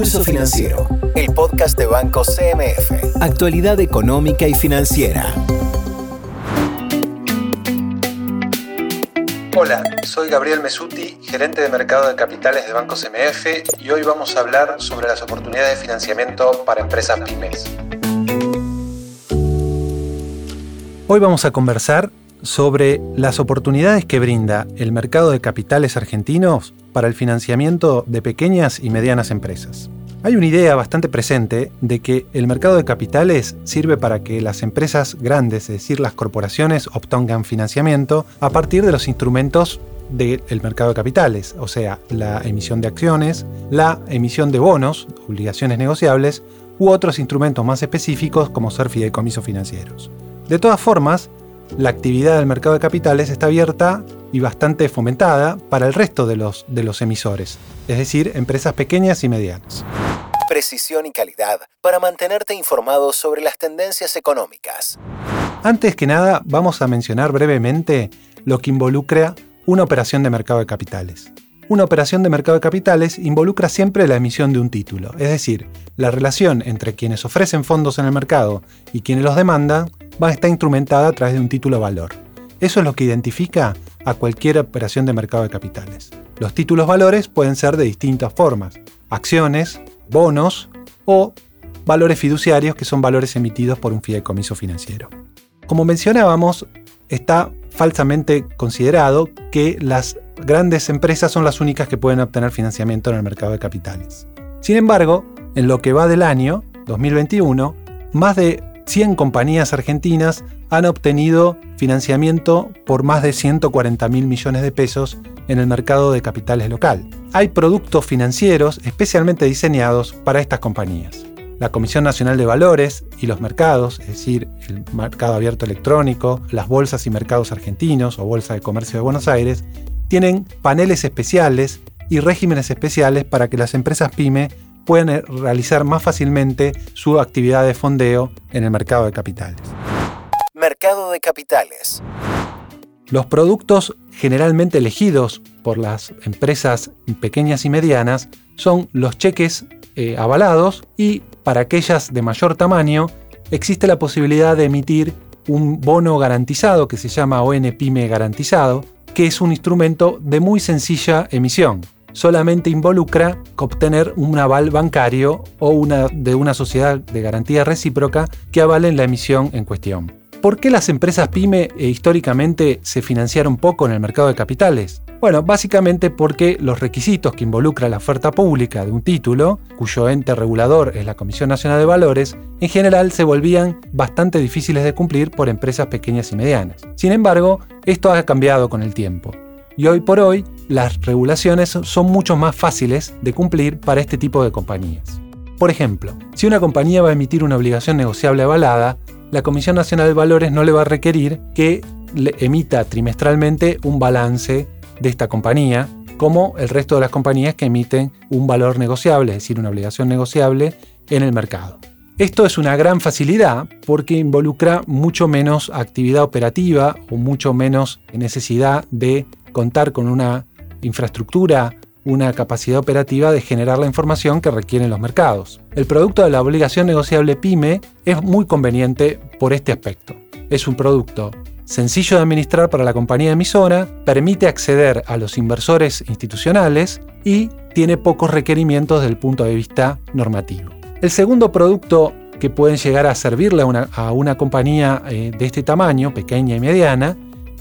Pulso Financiero, el podcast de Banco CMF. Actualidad económica y financiera. Hola, soy Gabriel Mesuti, gerente de mercado de capitales de Banco CMF y hoy vamos a hablar sobre las oportunidades de financiamiento para empresas pymes. Hoy vamos a conversar sobre las oportunidades que brinda el mercado de capitales argentinos para el financiamiento de pequeñas y medianas empresas. Hay una idea bastante presente de que el mercado de capitales sirve para que las empresas grandes, es decir, las corporaciones, obtengan financiamiento a partir de los instrumentos del mercado de capitales, o sea, la emisión de acciones, la emisión de bonos, obligaciones negociables, u otros instrumentos más específicos como ser fideicomisos financieros. De todas formas, la actividad del mercado de capitales está abierta y bastante fomentada para el resto de los, de los emisores, es decir, empresas pequeñas y medianas. Precisión y calidad para mantenerte informado sobre las tendencias económicas. Antes que nada, vamos a mencionar brevemente lo que involucra una operación de mercado de capitales. Una operación de mercado de capitales involucra siempre la emisión de un título, es decir, la relación entre quienes ofrecen fondos en el mercado y quienes los demandan va a estar instrumentada a través de un título valor. Eso es lo que identifica a cualquier operación de mercado de capitales. Los títulos valores pueden ser de distintas formas, acciones, bonos o valores fiduciarios que son valores emitidos por un fideicomiso financiero. Como mencionábamos, está falsamente considerado que las grandes empresas son las únicas que pueden obtener financiamiento en el mercado de capitales. Sin embargo, en lo que va del año 2021, más de 100 compañías argentinas han obtenido financiamiento por más de 140 mil millones de pesos en el mercado de capitales local. Hay productos financieros especialmente diseñados para estas compañías. La Comisión Nacional de Valores y los mercados, es decir, el mercado abierto electrónico, las bolsas y mercados argentinos o Bolsa de Comercio de Buenos Aires, tienen paneles especiales y regímenes especiales para que las empresas pyme pueden eh, realizar más fácilmente su actividad de fondeo en el mercado de capitales. Mercado de capitales. Los productos generalmente elegidos por las empresas pequeñas y medianas son los cheques eh, avalados y para aquellas de mayor tamaño existe la posibilidad de emitir un bono garantizado que se llama ON Pyme garantizado, que es un instrumento de muy sencilla emisión solamente involucra obtener un aval bancario o una, de una sociedad de garantía recíproca que avalen la emisión en cuestión. ¿Por qué las empresas pyme eh, históricamente se financiaron poco en el mercado de capitales? Bueno, básicamente porque los requisitos que involucra la oferta pública de un título, cuyo ente regulador es la Comisión Nacional de Valores, en general se volvían bastante difíciles de cumplir por empresas pequeñas y medianas. Sin embargo, esto ha cambiado con el tiempo y hoy por hoy las regulaciones son mucho más fáciles de cumplir para este tipo de compañías. Por ejemplo, si una compañía va a emitir una obligación negociable avalada, la Comisión Nacional de Valores no le va a requerir que le emita trimestralmente un balance de esta compañía, como el resto de las compañías que emiten un valor negociable, es decir, una obligación negociable en el mercado. Esto es una gran facilidad porque involucra mucho menos actividad operativa o mucho menos necesidad de contar con una infraestructura, una capacidad operativa de generar la información que requieren los mercados. El producto de la obligación negociable PYME es muy conveniente por este aspecto. Es un producto sencillo de administrar para la compañía emisora, permite acceder a los inversores institucionales y tiene pocos requerimientos desde el punto de vista normativo. El segundo producto que pueden llegar a servirle a una, compañía eh, de este tamaño, pequeña y mediana,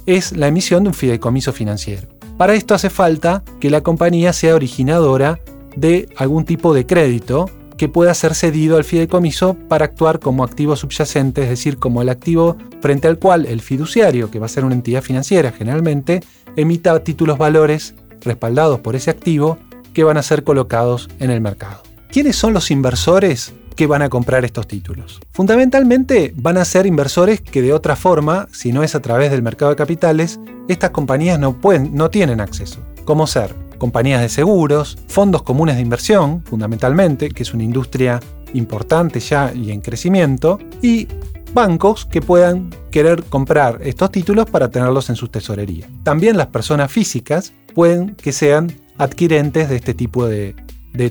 es la emisión de un fideicomiso financiero. Para esto hace falta que la compañía sea originadora de algún tipo de crédito que pueda ser cedido al fideicomiso para actuar como activo subyacente, es decir, como el activo frente al cual el fiduciario, que va a ser una entidad financiera generalmente, emita títulos valores respaldados por ese activo que van a ser colocados en el mercado. ¿Quiénes son los inversores que van a comprar estos títulos. Fundamentalmente van a ser inversores que de otra forma, si no es a través del mercado de capitales, estas compañías no, pueden, no tienen acceso. Como ser compañías de seguros, fondos comunes de inversión, fundamentalmente, que es una industria importante ya y en crecimiento, y bancos que puedan querer comprar estos títulos para tenerlos en su tesorería. También las personas físicas pueden que sean adquirentes de este tipo de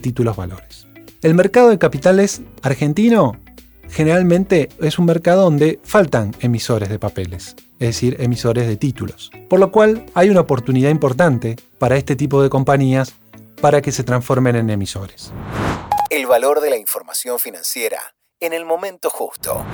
títulos valores. El mercado de capitales argentino generalmente es un mercado donde faltan emisores de papeles, es decir, emisores de títulos. Por lo cual hay una oportunidad importante para este tipo de compañías para que se transformen en emisores. El valor de la información financiera en el momento justo.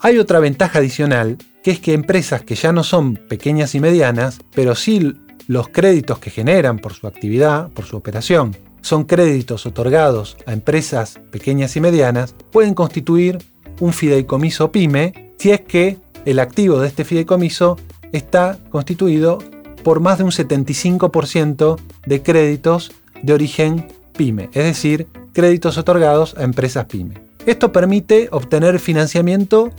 Hay otra ventaja adicional, que es que empresas que ya no son pequeñas y medianas, pero sí los créditos que generan por su actividad, por su operación, son créditos otorgados a empresas pequeñas y medianas, pueden constituir un fideicomiso pyme si es que el activo de este fideicomiso está constituido por más de un 75% de créditos de origen pyme, es decir, créditos otorgados a empresas pyme. Esto permite obtener financiamiento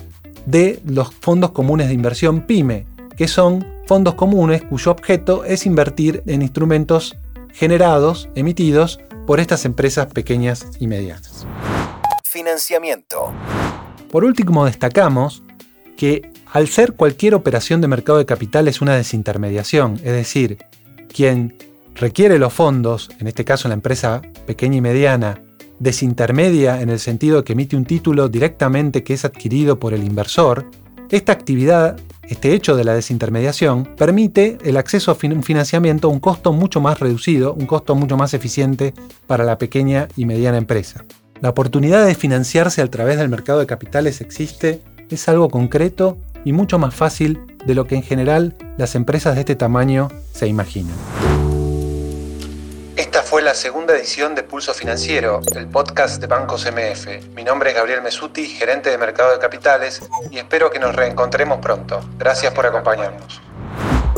de los fondos comunes de inversión PYME, que son fondos comunes cuyo objeto es invertir en instrumentos generados, emitidos por estas empresas pequeñas y medianas. Financiamiento. Por último, destacamos que al ser cualquier operación de mercado de capitales una desintermediación, es decir, quien requiere los fondos, en este caso la empresa pequeña y mediana, desintermedia en el sentido de que emite un título directamente que es adquirido por el inversor, esta actividad, este hecho de la desintermediación, permite el acceso a un financiamiento a un costo mucho más reducido, un costo mucho más eficiente para la pequeña y mediana empresa. La oportunidad de financiarse a través del mercado de capitales existe, es algo concreto y mucho más fácil de lo que en general las empresas de este tamaño se imaginan fue la segunda edición de Pulso Financiero, el podcast de Bancos MF. Mi nombre es Gabriel Mesuti, gerente de Mercado de Capitales, y espero que nos reencontremos pronto. Gracias por acompañarnos.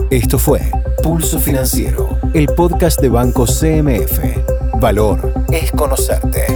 Esto fue Pulso Financiero, el podcast de Bancos CMF. Valor es conocerte.